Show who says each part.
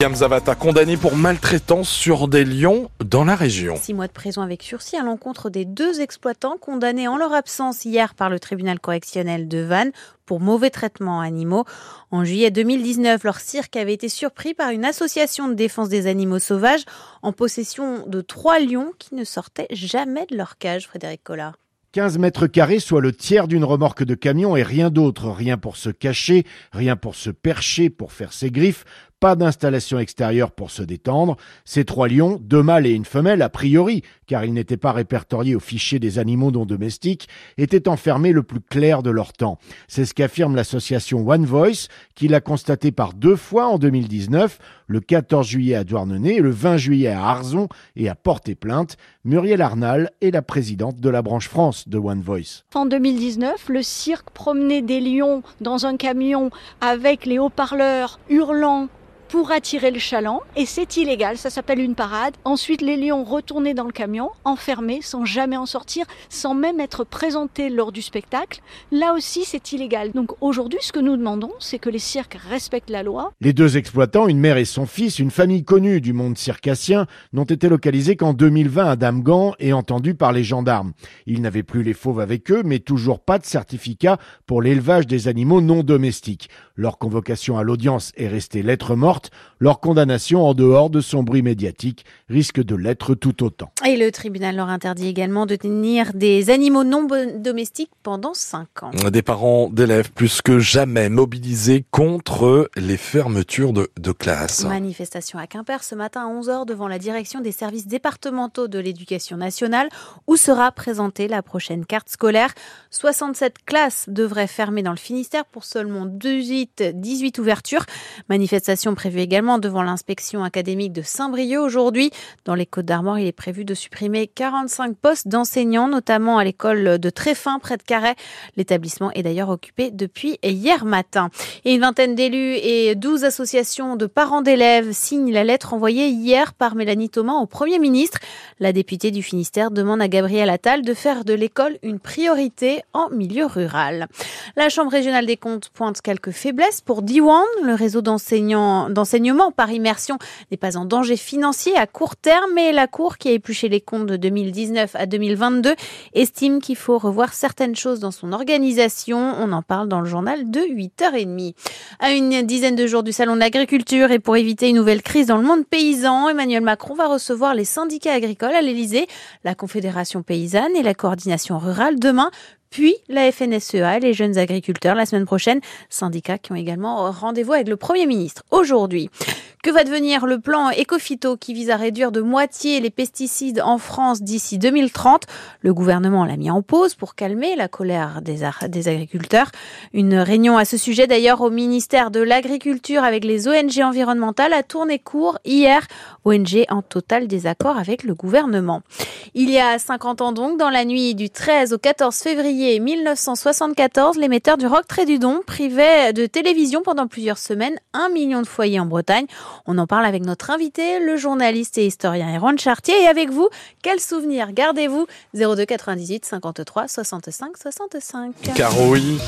Speaker 1: Zavata, condamné pour maltraitance sur des lions dans la région.
Speaker 2: Six mois de prison avec sursis à l'encontre des deux exploitants condamnés en leur absence hier par le tribunal correctionnel de Vannes pour mauvais traitement animaux. En juillet 2019, leur cirque avait été surpris par une association de défense des animaux sauvages en possession de trois lions qui ne sortaient jamais de leur cage, Frédéric Collard.
Speaker 3: 15 mètres carrés, soit le tiers d'une remorque de camion et rien d'autre, rien pour se cacher, rien pour se percher, pour faire ses griffes, pas d'installation extérieure pour se détendre. Ces trois lions, deux mâles et une femelle a priori, car ils n'étaient pas répertoriés au fichier des animaux non domestiques, étaient enfermés le plus clair de leur temps. C'est ce qu'affirme l'association One Voice, qui l'a constaté par deux fois en 2019, le 14 juillet à Douarnenez et le 20 juillet à Arzon, et a porté plainte. Muriel Arnal est la présidente de la branche France de One Voice.
Speaker 4: En 2019, le cirque promenait des lions dans un camion avec les haut-parleurs hurlant pour attirer le chaland et c'est illégal, ça s'appelle une parade. Ensuite, les lions retournaient dans le camion, enfermés, sans jamais en sortir, sans même être présentés lors du spectacle. Là aussi, c'est illégal. Donc aujourd'hui, ce que nous demandons, c'est que les cirques respectent la loi.
Speaker 3: Les deux exploitants, une mère et son fils, une famille connue du monde circassien, n'ont été localisés qu'en 2020 à Damgan et entendus par les gendarmes. Ils n'avaient plus les fauves avec eux, mais toujours pas de certificat pour l'élevage des animaux non domestiques. Leur convocation à l'audience est restée lettre morte leur condamnation en dehors de son bruit médiatique risque de l'être tout autant.
Speaker 2: Et le tribunal leur interdit également de tenir des animaux non domestiques pendant 5 ans.
Speaker 1: Des parents d'élèves plus que jamais mobilisés contre les fermetures de, de classes.
Speaker 2: Manifestation à Quimper ce matin à 11h devant la direction des services départementaux de l'éducation nationale où sera présentée la prochaine carte scolaire. 67 classes devraient fermer dans le Finistère pour seulement 18, 18 ouvertures. Manifestation prévue prévu également devant l'inspection académique de Saint-Brieuc aujourd'hui. Dans les Côtes d'Armor, il est prévu de supprimer 45 postes d'enseignants, notamment à l'école de Tréfin, près de Carhaix. L'établissement est d'ailleurs occupé depuis hier matin. Et une vingtaine d'élus et 12 associations de parents d'élèves signent la lettre envoyée hier par Mélanie Thomas au Premier ministre. La députée du Finistère demande à Gabriel Attal de faire de l'école une priorité en milieu rural. La Chambre régionale des comptes pointe quelques faiblesses pour Diwan, le réseau d'enseignants d'enseignement par immersion n'est pas en danger financier à court terme, mais la Cour, qui a épluché les comptes de 2019 à 2022, estime qu'il faut revoir certaines choses dans son organisation. On en parle dans le journal de 8h30. À une dizaine de jours du Salon de l'agriculture et pour éviter une nouvelle crise dans le monde paysan, Emmanuel Macron va recevoir les syndicats agricoles à l'Elysée, la Confédération paysanne et la coordination rurale demain puis la FNSEA et les jeunes agriculteurs la semaine prochaine, syndicats qui ont également rendez-vous avec le Premier ministre aujourd'hui. Va devenir le plan Ecofito qui vise à réduire de moitié les pesticides en France d'ici 2030 Le gouvernement l'a mis en pause pour calmer la colère des, des agriculteurs. Une réunion à ce sujet d'ailleurs au ministère de l'Agriculture avec les ONG environnementales a tourné court hier. ONG en total désaccord avec le gouvernement. Il y a 50 ans donc, dans la nuit du 13 au 14 février 1974, l'émetteur du Rock Trédudon privait de télévision pendant plusieurs semaines un million de foyers en Bretagne. On en parle avec notre invité, le journaliste et historien Erwan Chartier. Et avec vous, quels souvenirs gardez-vous? 02 98 53 65 65
Speaker 1: Caro, oui.